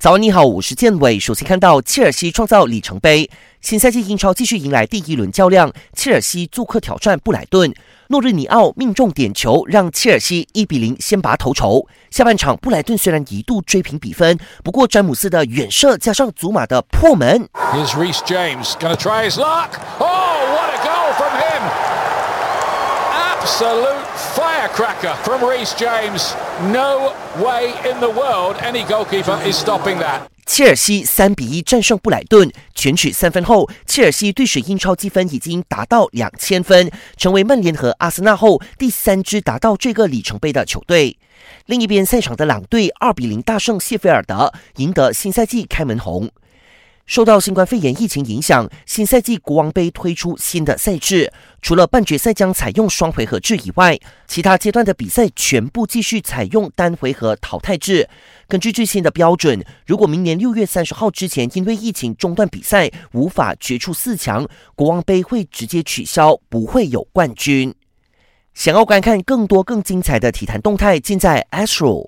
早安，你好，我是建伟。首先看到切尔西创造里程碑，新赛季英超继续迎来第一轮较量，切尔西做客挑战布莱顿。诺日尼奥命中点球，让切尔西一比零先拔头筹。下半场布莱顿虽然一度追平比分，不过詹姆斯的远射加上祖马的破门。Absolute firecracker from Reece James. No way in the world any goalkeeper is stopping that. 切尔西三比一战胜布莱顿，全取三分后，切尔西队史英超积分已经达到两千分，成为曼联和阿森纳后第三支达到这个里程碑的球队。另一边赛场的狼队二比零大胜谢菲尔德，赢得新赛季开门红。受到新冠肺炎疫情影响，新赛季国王杯推出新的赛制，除了半决赛将采用双回合制以外，其他阶段的比赛全部继续采用单回合淘汰制。根据最新的标准，如果明年六月三十号之前因为疫情中断比赛，无法决出四强，国王杯会直接取消，不会有冠军。想要观看更多更精彩的体坛动态，尽在 Astro。